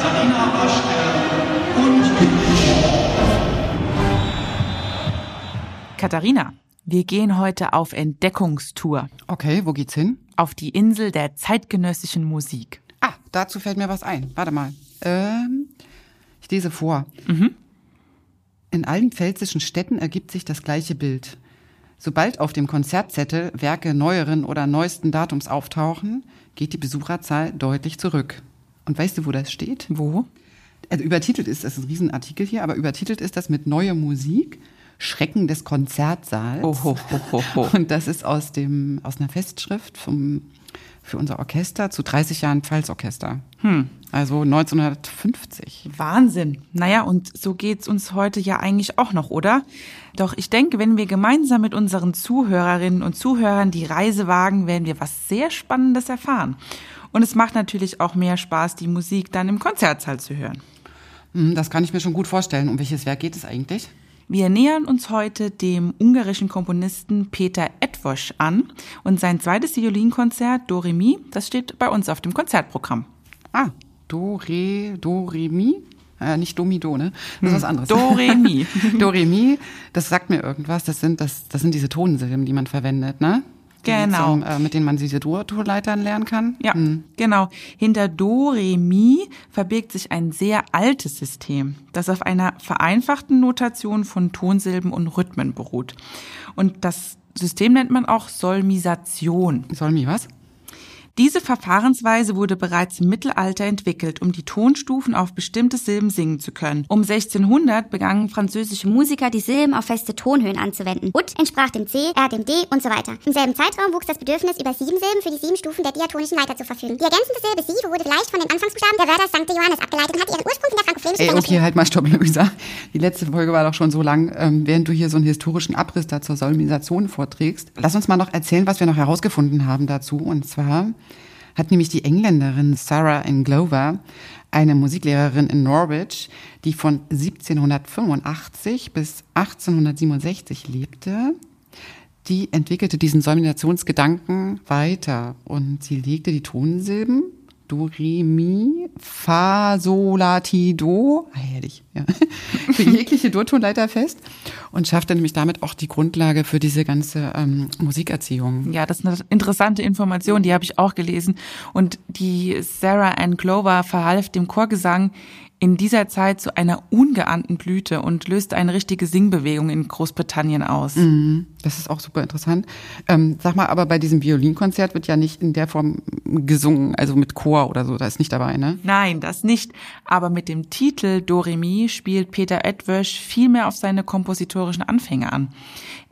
Katharina Waschke und Katharina, wir gehen heute auf Entdeckungstour Okay, wo geht's hin? auf die Insel der zeitgenössischen Musik. Ah, dazu fällt mir was ein. Warte mal. Ähm, ich lese vor. In allen pfälzischen Städten ergibt sich das gleiche Bild. Sobald auf dem Konzertzettel Werke neueren oder neuesten Datums auftauchen, geht die Besucherzahl deutlich zurück. Und weißt du, wo das steht? Wo? Also übertitelt ist, das ist ein Riesenartikel hier, aber übertitelt ist das mit neue Musik, Schrecken des Konzertsaals. Oh, ho, ho, ho, ho. Und das ist aus dem, aus einer Festschrift vom, für unser Orchester zu 30 Jahren Pfalzorchester. Hm. Also 1950. Wahnsinn. Naja, und so geht's uns heute ja eigentlich auch noch, oder? Doch ich denke, wenn wir gemeinsam mit unseren Zuhörerinnen und Zuhörern die Reise wagen, werden wir was sehr Spannendes erfahren. Und es macht natürlich auch mehr Spaß, die Musik dann im Konzertsaal zu hören. Hm, Das kann ich mir schon gut vorstellen. Um welches Werk geht es eigentlich? Wir nähern uns heute dem ungarischen Komponisten Peter Edwosch an und sein zweites Violinkonzert Do Re Mi, das steht bei uns auf dem Konzertprogramm. Ah, Do, Re, Do, Re, Mi? Äh, nicht Do, Mi, Do, ne? Das ist was anderes. Do, Re, Mi. Do, Re, Mi, das sagt mir irgendwas. Das sind, das, das sind diese Tonsilben, die man verwendet, ne? Genau. Zum, äh, mit denen man diese Dur-Leitern lernen kann. Ja, genau. Hinter Do, Re, Mi verbirgt sich ein sehr altes System, das auf einer vereinfachten Notation von Tonsilben und Rhythmen beruht. Und das System nennt man auch Solmisation. Soll Mi was? Diese Verfahrensweise wurde bereits im Mittelalter entwickelt, um die Tonstufen auf bestimmte Silben singen zu können. Um 1600 begannen französische Musiker die Silben auf feste Tonhöhen anzuwenden. Ut entsprach dem C, R dem D und so weiter. Im selben Zeitraum wuchs das Bedürfnis, über sieben Silben für die sieben Stufen der diatonischen Leiter zu verfügen. Die ergänzende Silbe Sie wurde vielleicht von den Anfangsbuchstaben der Wörter St. Johannes abgeleitet und hat ihren Ursprung in der frankophonen Ey, okay, halt mal stopp, Luisa. Die letzte Folge war doch schon so lang. Ähm, während du hier so einen historischen Abriss da zur Solmisation vorträgst, lass uns mal noch erzählen, was wir noch herausgefunden haben dazu. Und zwar hat nämlich die Engländerin Sarah Ann Glover, eine Musiklehrerin in Norwich, die von 1785 bis 1867 lebte, die entwickelte diesen Solminationsgedanken weiter und sie legte die Tonsilben Do, Re, Mi, Fa, Sol, La, Ti, Do, ah, herrlich, ja, für jegliche Durtonleiter fest und schaffte nämlich damit auch die Grundlage für diese ganze ähm, Musikerziehung. Ja, das ist eine interessante Information, die habe ich auch gelesen. Und die Sarah Ann Glover verhalf dem Chorgesang in dieser Zeit zu einer ungeahnten Blüte und löste eine richtige Singbewegung in Großbritannien aus. Das ist auch super interessant. Ähm, sag mal, aber bei diesem Violinkonzert wird ja nicht in der Form gesungen, also mit Chor oder so, da ist nicht dabei, ne? Nein, das nicht. Aber mit dem Titel Do Re Mi spielt Peter Edwösch viel mehr auf seine kompositorischen Anfänge an.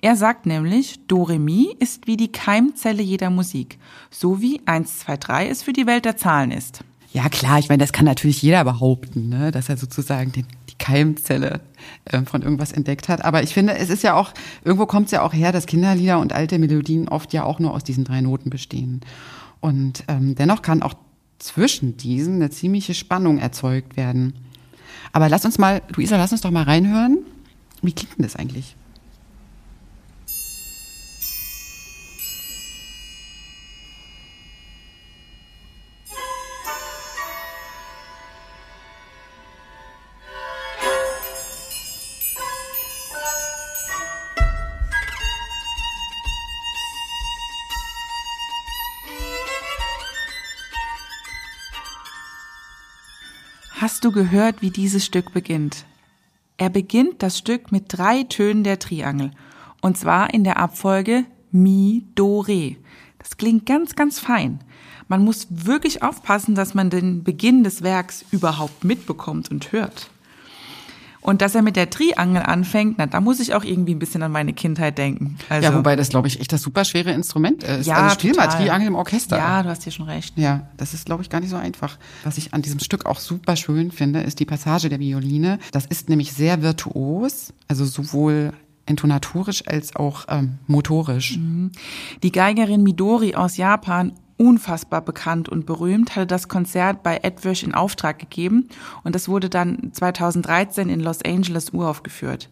Er sagt nämlich, Do Re Mi ist wie die Keimzelle jeder Musik, so wie 1, 2, 3 es für die Welt der Zahlen ist. Ja, klar, ich meine, das kann natürlich jeder behaupten, ne? dass er sozusagen den, die Keimzelle ähm, von irgendwas entdeckt hat. Aber ich finde, es ist ja auch, irgendwo kommt es ja auch her, dass Kinderlieder und alte Melodien oft ja auch nur aus diesen drei Noten bestehen. Und ähm, dennoch kann auch zwischen diesen eine ziemliche Spannung erzeugt werden. Aber lass uns mal, Luisa, lass uns doch mal reinhören. Wie klingt denn das eigentlich? Hast du gehört, wie dieses Stück beginnt? Er beginnt das Stück mit drei Tönen der Triangel. Und zwar in der Abfolge Mi, Do, Re. Das klingt ganz, ganz fein. Man muss wirklich aufpassen, dass man den Beginn des Werks überhaupt mitbekommt und hört. Und dass er mit der Triangel anfängt, na, da muss ich auch irgendwie ein bisschen an meine Kindheit denken. Also, ja, wobei das, glaube ich, echt das super schwere Instrument ist. Ja, also spiel mal total. Triangel im Orchester. Ja, du hast hier schon recht. Ja, das ist, glaube ich, gar nicht so einfach. Was ich an diesem Stück auch super schön finde, ist die Passage der Violine. Das ist nämlich sehr virtuos, also sowohl intonatorisch als auch ähm, motorisch. Die Geigerin Midori aus Japan, unfassbar bekannt und berühmt, hatte das Konzert bei Edwish in Auftrag gegeben und das wurde dann 2013 in Los Angeles uraufgeführt.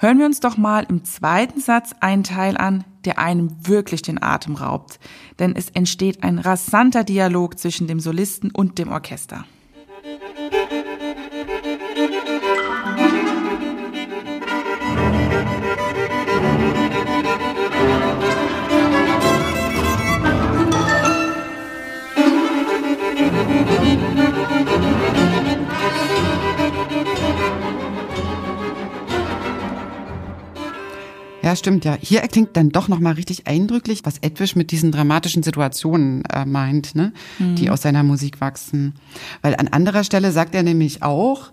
Hören wir uns doch mal im zweiten Satz einen Teil an, der einem wirklich den Atem raubt, denn es entsteht ein rasanter Dialog zwischen dem Solisten und dem Orchester. Ja, stimmt, ja. Hier erklingt dann doch nochmal richtig eindrücklich, was Edwish mit diesen dramatischen Situationen äh, meint, ne? Mhm. die aus seiner Musik wachsen. Weil an anderer Stelle sagt er nämlich auch,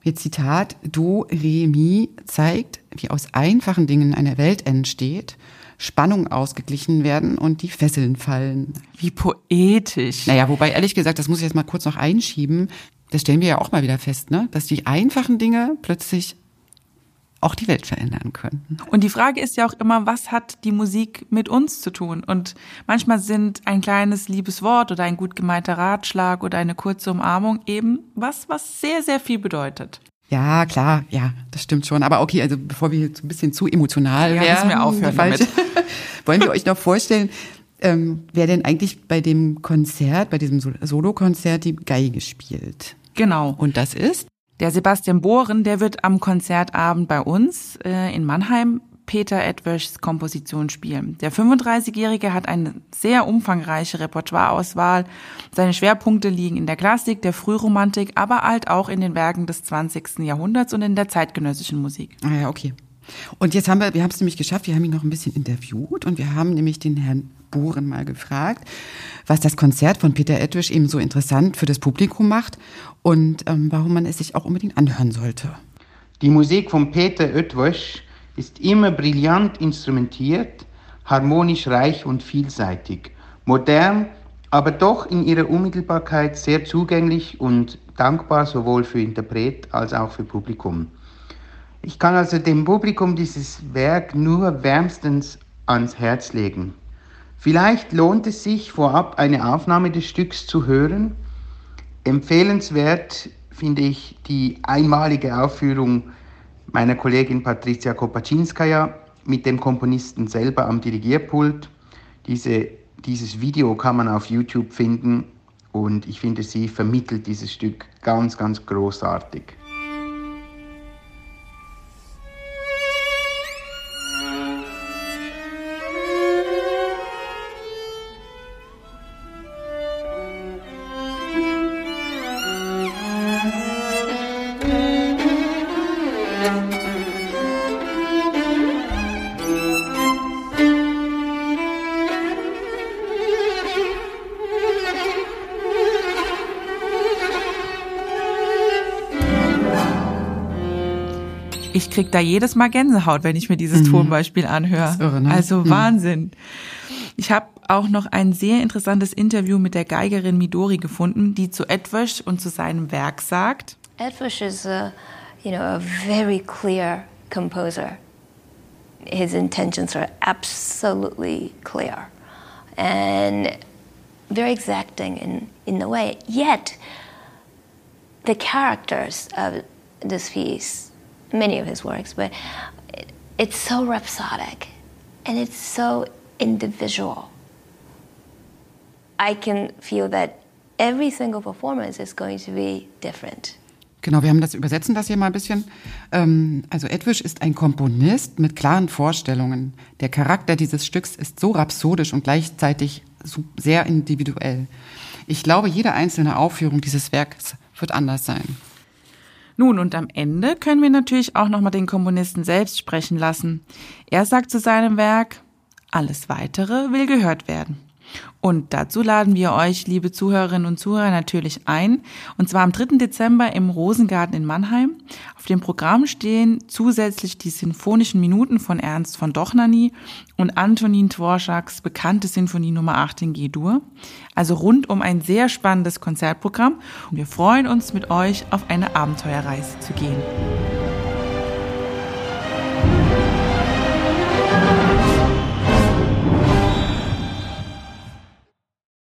hier Zitat, Do, Re, Mi zeigt, wie aus einfachen Dingen eine Welt entsteht, Spannung ausgeglichen werden und die Fesseln fallen. Wie poetisch. Naja, wobei ehrlich gesagt, das muss ich jetzt mal kurz noch einschieben, das stellen wir ja auch mal wieder fest, ne? dass die einfachen Dinge plötzlich auch die Welt verändern können. Und die Frage ist ja auch immer, was hat die Musik mit uns zu tun? Und manchmal sind ein kleines liebes Wort oder ein gut gemeinter Ratschlag oder eine kurze Umarmung eben was, was sehr, sehr viel bedeutet. Ja, klar, ja, das stimmt schon. Aber okay, also bevor wir jetzt ein bisschen zu emotional ja, werden, wir aufhören damit. wollen wir euch noch vorstellen, ähm, wer denn eigentlich bei dem Konzert, bei diesem Solokonzert die Geige spielt. Genau. Und das ist? Der Sebastian Bohren, der wird am Konzertabend bei uns äh, in Mannheim Peter Edwischs Komposition spielen. Der 35-Jährige hat eine sehr umfangreiche Repertoireauswahl. Seine Schwerpunkte liegen in der Klassik, der Frühromantik, aber halt auch in den Werken des 20. Jahrhunderts und in der zeitgenössischen Musik. Ah ja, okay. Und jetzt haben wir, wir haben es nämlich geschafft, wir haben ihn noch ein bisschen interviewt und wir haben nämlich den Herrn Bohren mal gefragt, was das Konzert von Peter Edwisch eben so interessant für das Publikum macht und ähm, warum man es sich auch unbedingt anhören sollte. Die Musik von Peter Edwisch ist immer brillant instrumentiert, harmonisch reich und vielseitig, modern, aber doch in ihrer Unmittelbarkeit sehr zugänglich und dankbar sowohl für Interpret als auch für Publikum. Ich kann also dem Publikum dieses Werk nur wärmstens ans Herz legen. Vielleicht lohnt es sich vorab eine Aufnahme des Stücks zu hören. Empfehlenswert finde ich die einmalige Aufführung meiner Kollegin Patricia Kopaczynskaja mit dem Komponisten selber am Dirigierpult. Diese, dieses Video kann man auf YouTube finden und ich finde, sie vermittelt dieses Stück ganz, ganz großartig. Ich krieg da jedes Mal Gänsehaut, wenn ich mir dieses mhm. Tonbeispiel anhöre. Irre, ne? Also mhm. Wahnsinn. Ich habe auch noch ein sehr interessantes Interview mit der Geigerin Midori gefunden, die zu Edwish und zu seinem Werk sagt. Edwish is a, you know, a very clear composer. His intentions are absolutely clear and very exacting in, in the way. Yet, the characters of this piece many of his works, but it, it's so rhapsodic and it's so individual. I can feel that every single performance is going to be different. Genau, wir haben das übersetzen das hier mal ein bisschen. Ähm, also Edwish ist ein Komponist mit klaren Vorstellungen. Der Charakter dieses Stücks ist so rhapsodisch und gleichzeitig sehr individuell. Ich glaube, jede einzelne Aufführung dieses Werks wird anders sein. Nun, und am Ende können wir natürlich auch nochmal den Komponisten selbst sprechen lassen. Er sagt zu seinem Werk, alles weitere will gehört werden. Und dazu laden wir euch, liebe Zuhörerinnen und Zuhörer, natürlich ein. Und zwar am 3. Dezember im Rosengarten in Mannheim. Auf dem Programm stehen zusätzlich die Sinfonischen Minuten von Ernst von Dochnany und Antonin Dvoraks bekannte Sinfonie Nummer 8 in G-Dur. Also rund um ein sehr spannendes Konzertprogramm. Und wir freuen uns mit euch auf eine Abenteuerreise zu gehen.